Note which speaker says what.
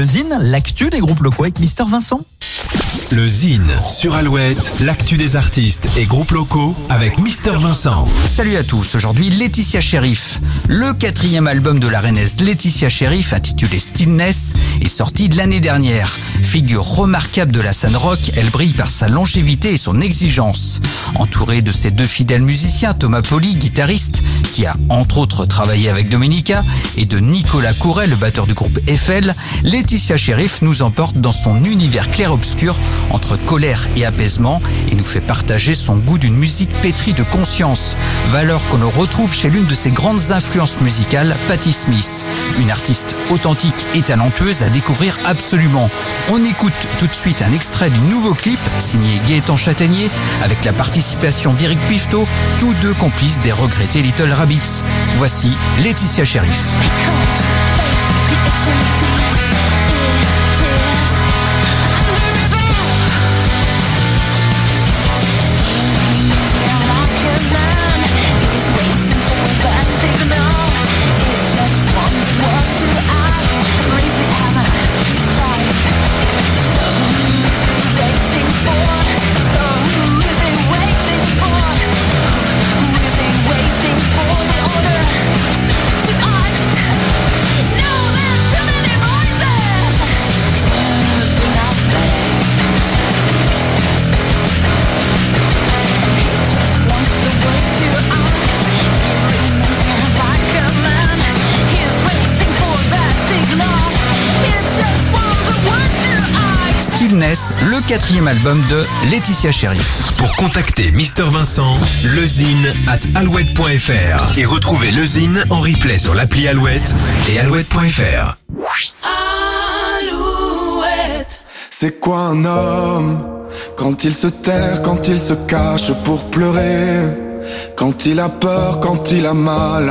Speaker 1: Le Zine, l'actu des groupes locaux avec Mister Vincent.
Speaker 2: Le Zine sur Alouette, l'actu des artistes et groupes locaux avec Mister Vincent.
Speaker 3: Salut à tous, aujourd'hui Laetitia Sheriff. Le quatrième album de la reinaise Laetitia Sheriff, intitulé Stillness, est sorti de l'année dernière. Figure remarquable de la scène rock, elle brille par sa longévité et son exigence. Entourée de ses deux fidèles musiciens, Thomas Poli, guitariste, qui a entre autres travaillé avec Dominica, et de Nicolas Couret, le batteur du groupe Eiffel, Laetitia Sheriff nous emporte dans son univers clair-obscur entre colère et apaisement et nous fait partager son goût d'une musique pétrie de conscience, valeur qu'on retrouve chez l'une de ses grandes influences musicales, Patti Smith, une artiste authentique et talentueuse à découvrir absolument. On écoute tout de suite un extrait du nouveau clip signé Gaëtan Châtaignier avec la participation d'Eric Pifto, tous deux complices des regrettés Little Rabbits. Voici Laetitia Sheriff. Stillness, le quatrième album de Laetitia Sheriff.
Speaker 2: Pour contacter Mister Vincent, lezine at alouette.fr et retrouver Lezine en replay sur l'appli Alouette et alouette.fr.
Speaker 4: C'est quoi un homme? Quand il se terre, quand il se cache pour pleurer Quand il a peur, quand il a mal